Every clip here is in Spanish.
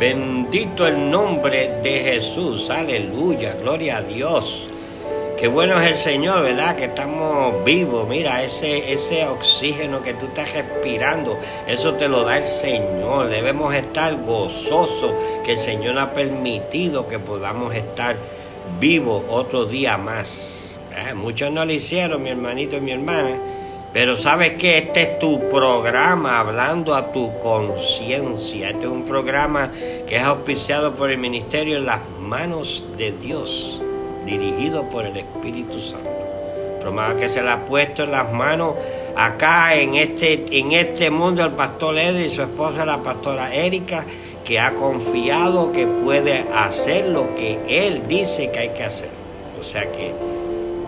Bendito el nombre de Jesús. Aleluya. Gloria a Dios. Qué bueno es el Señor, ¿verdad? Que estamos vivos. Mira, ese, ese oxígeno que tú estás respirando, eso te lo da el Señor. Debemos estar gozosos que el Señor ha permitido que podamos estar vivos otro día más. Eh, muchos no lo hicieron, mi hermanito y mi hermana. Pero sabes que este es tu programa hablando a tu conciencia. Este es un programa que es auspiciado por el Ministerio en las manos de Dios, dirigido por el Espíritu Santo. Programa que se le ha puesto en las manos acá en este, en este mundo el pastor Edri y su esposa la pastora Erika, que ha confiado que puede hacer lo que él dice que hay que hacer. O sea que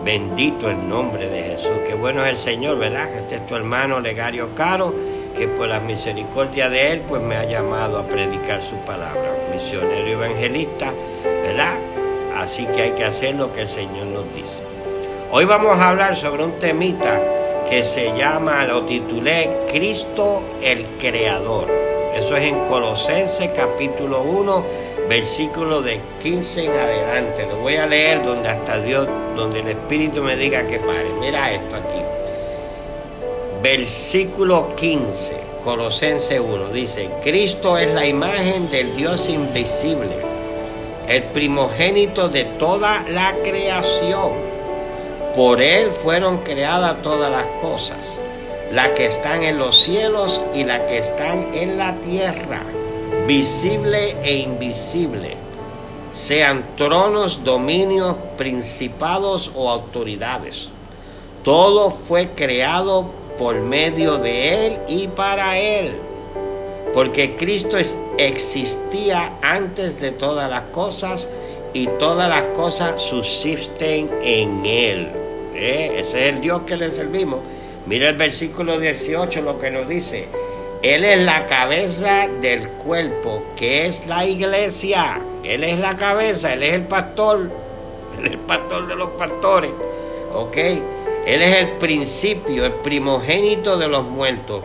Bendito el nombre de Jesús. Qué bueno es el Señor, ¿verdad? Este es tu hermano Legario Caro, que por la misericordia de Él, pues me ha llamado a predicar su palabra. Misionero evangelista, ¿verdad? Así que hay que hacer lo que el Señor nos dice. Hoy vamos a hablar sobre un temita que se llama, lo titulé Cristo el Creador. Eso es en Colosenses capítulo 1 versículo de 15 en adelante. Lo voy a leer donde hasta Dios, donde el Espíritu me diga que pare. Mira esto aquí. Versículo 15, Colosense 1, dice, Cristo es la imagen del Dios invisible, el primogénito de toda la creación. Por Él fueron creadas todas las cosas, las que están en los cielos y las que están en la tierra visible e invisible, sean tronos, dominios, principados o autoridades. Todo fue creado por medio de Él y para Él, porque Cristo existía antes de todas las cosas y todas las cosas subsisten en Él. ¿Eh? Ese es el Dios que le servimos. Mira el versículo 18 lo que nos dice. Él es la cabeza del cuerpo, que es la iglesia. Él es la cabeza, Él es el pastor. Él es el pastor de los pastores. ¿Ok? Él es el principio, el primogénito de los muertos,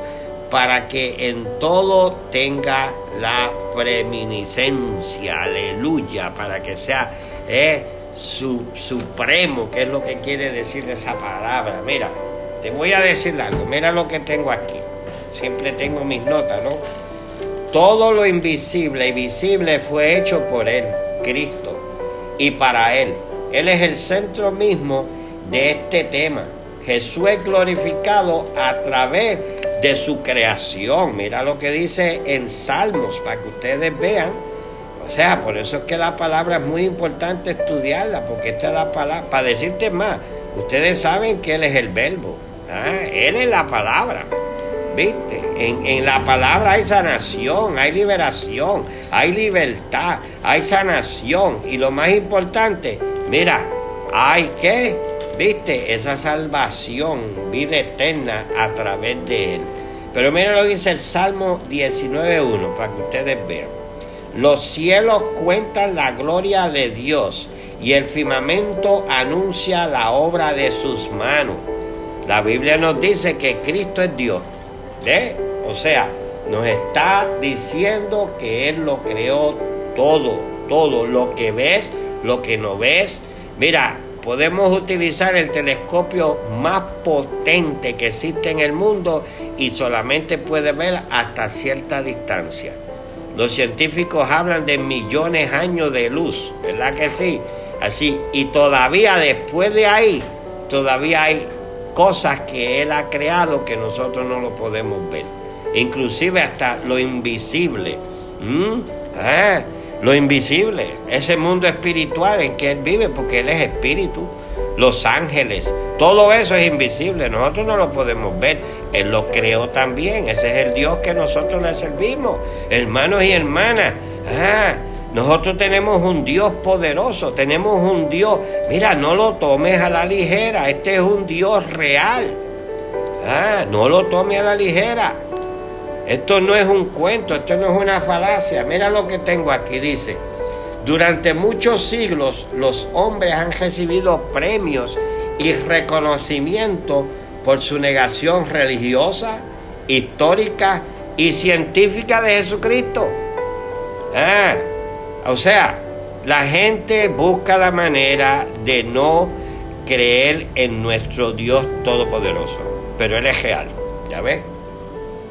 para que en todo tenga la preeminiscencia. Aleluya, para que sea eh, su, supremo, que es lo que quiere decir esa palabra. Mira, te voy a decir algo. Mira lo que tengo aquí siempre tengo mis notas, ¿no? Todo lo invisible y visible fue hecho por Él, Cristo, y para Él. Él es el centro mismo de este tema. Jesús es glorificado a través de su creación. Mira lo que dice en Salmos, para que ustedes vean. O sea, por eso es que la palabra es muy importante estudiarla, porque esta es la palabra. Para decirte más, ustedes saben que Él es el verbo. ¿ah? Él es la palabra. ¿Viste? En, la palabra hay sanación, hay liberación, hay libertad, hay sanación. Y lo más importante, mira, hay que, ¿viste? Esa salvación, vida eterna a través de Él. Pero mira lo que dice el Salmo 19.1, para que ustedes vean. Los cielos cuentan la gloria de Dios y el firmamento anuncia la obra de sus manos. La Biblia nos dice que Cristo es Dios o sea, nos está diciendo que Él lo creó todo, todo, lo que ves, lo que no ves. Mira, podemos utilizar el telescopio más potente que existe en el mundo y solamente puede ver hasta cierta distancia. Los científicos hablan de millones de años de luz, ¿verdad que sí? Así, y todavía después de ahí, todavía hay cosas que Él ha creado que nosotros no lo podemos ver. Inclusive hasta lo invisible. Ah, lo invisible, ese mundo espiritual en que Él vive, porque Él es espíritu. Los ángeles, todo eso es invisible, nosotros no lo podemos ver. Él lo creó también, ese es el Dios que nosotros le servimos, hermanos y hermanas. Ah, nosotros tenemos un Dios poderoso, tenemos un Dios. Mira, no lo tomes a la ligera, este es un Dios real. Ah, no lo tomes a la ligera. Esto no es un cuento, esto no es una falacia. Mira lo que tengo aquí, dice. Durante muchos siglos los hombres han recibido premios y reconocimiento por su negación religiosa, histórica y científica de Jesucristo. Ah, o sea, la gente busca la manera de no creer en nuestro Dios Todopoderoso, pero Él es real, ¿ya ves?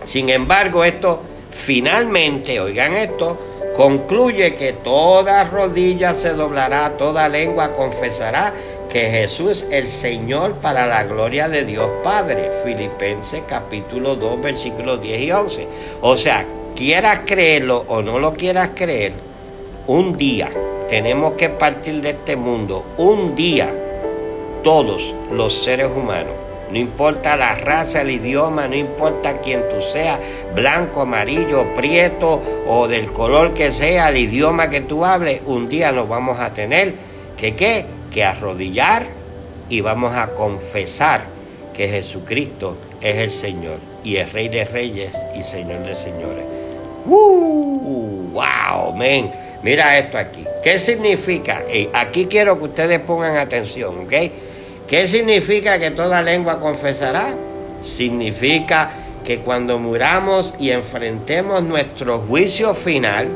Sin embargo, esto finalmente, oigan esto, concluye que toda rodilla se doblará, toda lengua confesará que Jesús el Señor para la gloria de Dios Padre. Filipenses capítulo 2 versículos 10 y 11. O sea, quieras creerlo o no lo quieras creer, un día tenemos que partir de este mundo, un día todos los seres humanos no importa la raza, el idioma, no importa quién tú seas, blanco, amarillo, prieto o del color que sea, el idioma que tú hables, un día nos vamos a tener que qué? Que arrodillar y vamos a confesar que Jesucristo es el Señor y el Rey de Reyes y Señor de Señores. ¡Uh! ¡Wow! Men. Mira esto aquí. ¿Qué significa? aquí quiero que ustedes pongan atención, ¿ok? ¿Qué significa que toda lengua confesará? Significa que cuando muramos y enfrentemos nuestro juicio final,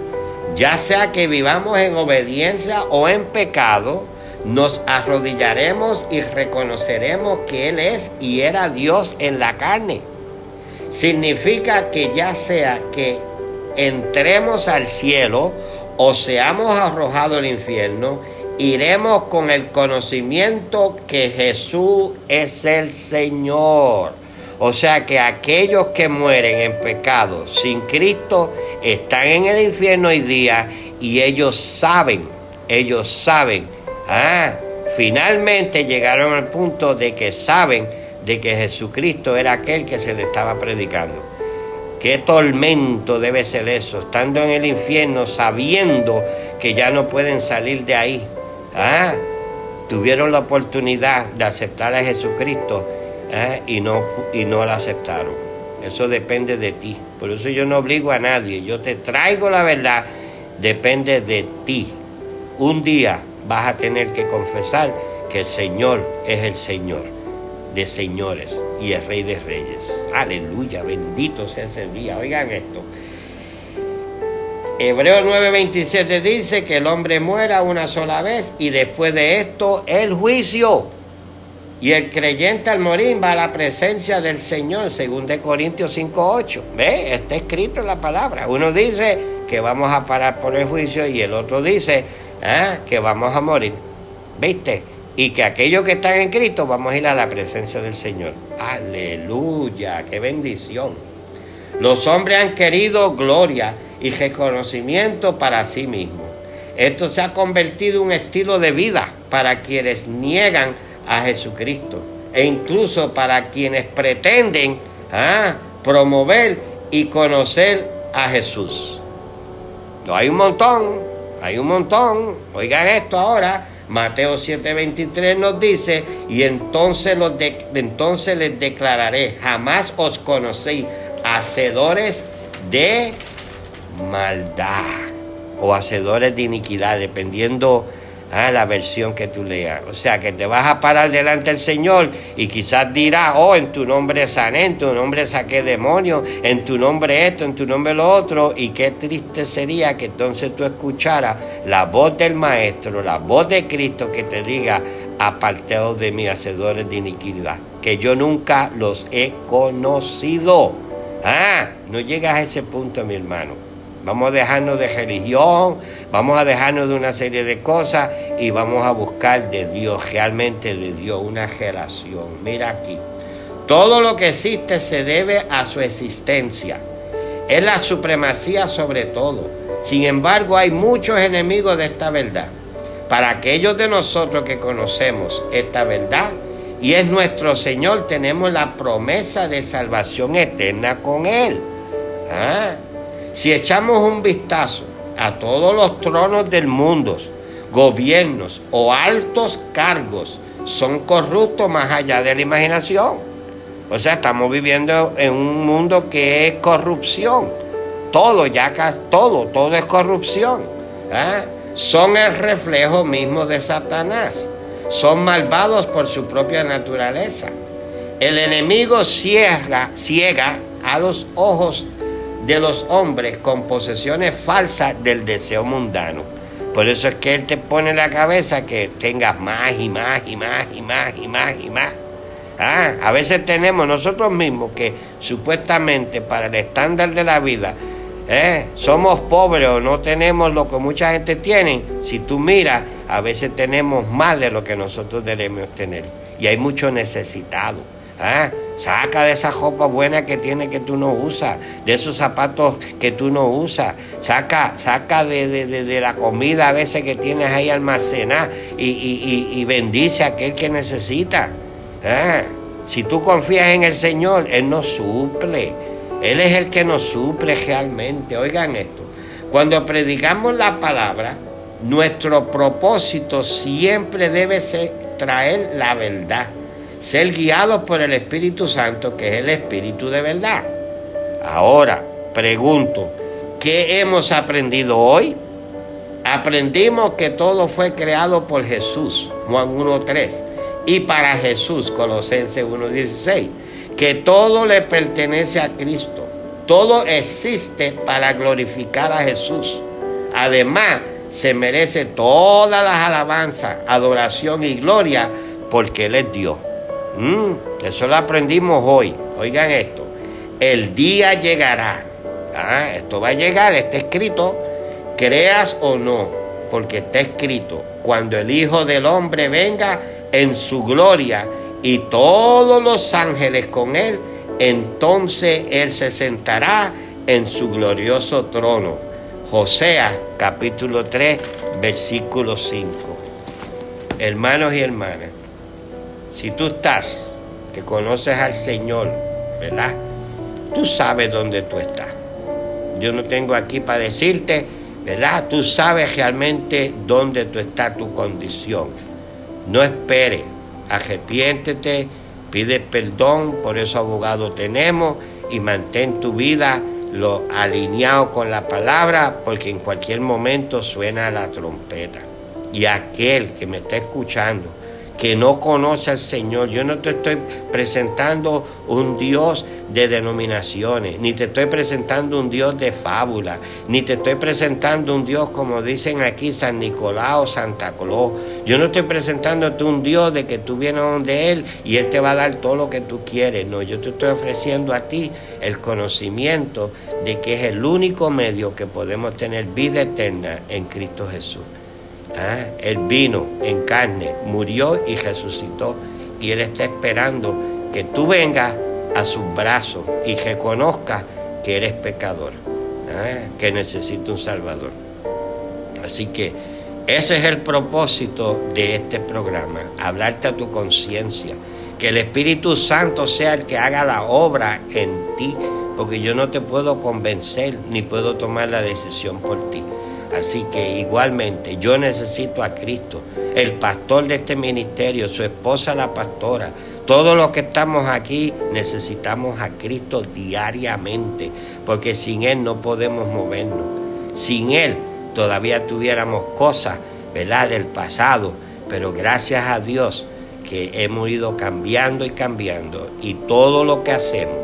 ya sea que vivamos en obediencia o en pecado, nos arrodillaremos y reconoceremos que Él es y era Dios en la carne. Significa que ya sea que entremos al cielo o seamos arrojados al infierno, iremos con el conocimiento que Jesús es el Señor. O sea que aquellos que mueren en pecado sin Cristo están en el infierno hoy día y ellos saben, ellos saben, ah, finalmente llegaron al punto de que saben de que Jesucristo era aquel que se le estaba predicando. Qué tormento debe ser eso, estando en el infierno, sabiendo que ya no pueden salir de ahí. Ah, tuvieron la oportunidad de aceptar a Jesucristo ah, y, no, y no la aceptaron. Eso depende de ti. Por eso yo no obligo a nadie. Yo te traigo la verdad. Depende de ti. Un día vas a tener que confesar que el Señor es el Señor de señores y el Rey de Reyes. Aleluya, bendito sea ese día. Oigan esto. Hebreo 9:27 dice que el hombre muera una sola vez y después de esto el juicio. Y el creyente al morir va a la presencia del Señor, según de Corintios 5:8. ¿Ve? Está escrito en la palabra. Uno dice que vamos a parar por el juicio y el otro dice ¿ah? que vamos a morir. ¿Viste? Y que aquellos que están en Cristo vamos a ir a la presencia del Señor. Aleluya, qué bendición. Los hombres han querido gloria y reconocimiento para sí mismo. Esto se ha convertido en un estilo de vida para quienes niegan a Jesucristo e incluso para quienes pretenden ah, promover y conocer a Jesús. No, hay un montón, hay un montón. Oigan esto ahora. Mateo 7:23 nos dice, y entonces, les declararé, jamás os conocí, hacedores de maldad o hacedores de iniquidad, dependiendo ah, la versión que tú leas. O sea, que te vas a parar delante del Señor y quizás dirás, oh, en tu nombre sané, en tu nombre saqué demonios, en tu nombre esto, en tu nombre lo otro. Y qué triste sería que entonces tú escucharas la voz del Maestro, la voz de Cristo que te diga, apartados de mí, hacedores de iniquidad, que yo nunca los he conocido. Ah, no llegas a ese punto, mi hermano. Vamos a dejarnos de religión, vamos a dejarnos de una serie de cosas y vamos a buscar de Dios, realmente de Dios, una relación. Mira aquí, todo lo que existe se debe a su existencia. Es la supremacía sobre todo. Sin embargo, hay muchos enemigos de esta verdad. Para aquellos de nosotros que conocemos esta verdad y es nuestro Señor, tenemos la promesa de salvación eterna con Él. ¿Ah? Si echamos un vistazo a todos los tronos del mundo, gobiernos o altos cargos son corruptos más allá de la imaginación. O sea, estamos viviendo en un mundo que es corrupción. Todo, ya casi todo, todo es corrupción. ¿ah? Son el reflejo mismo de Satanás. Son malvados por su propia naturaleza. El enemigo ciega, ciega a los ojos de los hombres con posesiones falsas del deseo mundano. Por eso es que Él te pone en la cabeza que tengas más y más y más y más y más y más. Ah, a veces tenemos nosotros mismos que supuestamente para el estándar de la vida eh, somos pobres o no tenemos lo que mucha gente tiene. Si tú miras, a veces tenemos más de lo que nosotros debemos tener. Y hay mucho necesitado. ¿Ah? Saca de esa ropa buena que tiene que tú no usas, de esos zapatos que tú no usas. Saca, saca de, la comida a veces que tienes ahí almacenada y, bendice a aquel que necesita. ¿ah? Si tú confías en el Señor, Él nos suple. Él es el que nos suple realmente. Oigan esto. Cuando predicamos la palabra, nuestro propósito siempre debe ser traer la verdad ser guiados por el Espíritu Santo, que es el Espíritu de verdad. Ahora, pregunto, ¿qué hemos aprendido hoy? Aprendimos que todo fue creado por Jesús, Juan 1.3, y para Jesús, Colosenses 1.16, que todo le pertenece a Cristo, todo existe para glorificar a Jesús. Además, se merece todas las alabanzas, adoración y gloria porque Él es Dios. Mm, eso lo aprendimos hoy. Oigan esto. El día llegará. Ah, esto va a llegar, está escrito, creas o no, porque está escrito, cuando el Hijo del Hombre venga en su gloria y todos los ángeles con él, entonces él se sentará en su glorioso trono. Josea capítulo 3, versículo 5. Hermanos y hermanas, si tú estás, que conoces al Señor, ¿verdad? Tú sabes dónde tú estás. Yo no tengo aquí para decirte, ¿verdad? Tú sabes realmente dónde tú estás, tu condición. No esperes, arrepiéntete, pide perdón, por eso abogado tenemos y mantén tu vida lo alineado con la palabra, porque en cualquier momento suena la trompeta. Y aquel que me está escuchando, que no conoce al Señor. Yo no te estoy presentando un Dios de denominaciones, ni te estoy presentando un Dios de fábula, ni te estoy presentando un Dios como dicen aquí San Nicolás o Santa Claus. Yo no estoy presentándote un Dios de que tú vienes donde Él y Él te va a dar todo lo que tú quieres. No, yo te estoy ofreciendo a ti el conocimiento de que es el único medio que podemos tener vida eterna en Cristo Jesús. ¿Ah? Él vino en carne, murió y resucitó. Y Él está esperando que tú vengas a sus brazos y reconozcas que eres pecador, ¿ah? que necesita un Salvador. Así que ese es el propósito de este programa, hablarte a tu conciencia, que el Espíritu Santo sea el que haga la obra en ti, porque yo no te puedo convencer ni puedo tomar la decisión por ti. Así que igualmente yo necesito a Cristo, el pastor de este ministerio, su esposa la pastora, todos los que estamos aquí necesitamos a Cristo diariamente, porque sin Él no podemos movernos. Sin Él todavía tuviéramos cosas, ¿verdad?, del pasado, pero gracias a Dios que hemos ido cambiando y cambiando y todo lo que hacemos,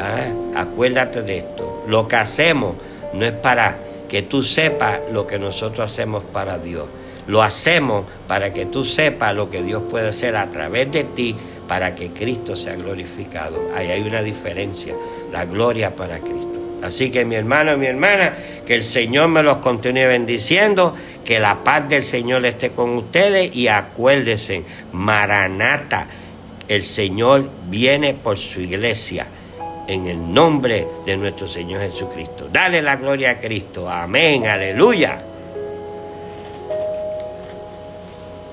¿ah? acuérdate de esto, lo que hacemos no es para que tú sepas lo que nosotros hacemos para Dios. Lo hacemos para que tú sepas lo que Dios puede hacer a través de ti para que Cristo sea glorificado. Ahí hay una diferencia, la gloria para Cristo. Así que mi hermano y mi hermana, que el Señor me los continúe bendiciendo, que la paz del Señor esté con ustedes y acuérdense, Maranata, el Señor viene por su iglesia en el nombre de nuestro Señor Jesucristo. Dale la gloria a Cristo. Amén, aleluya.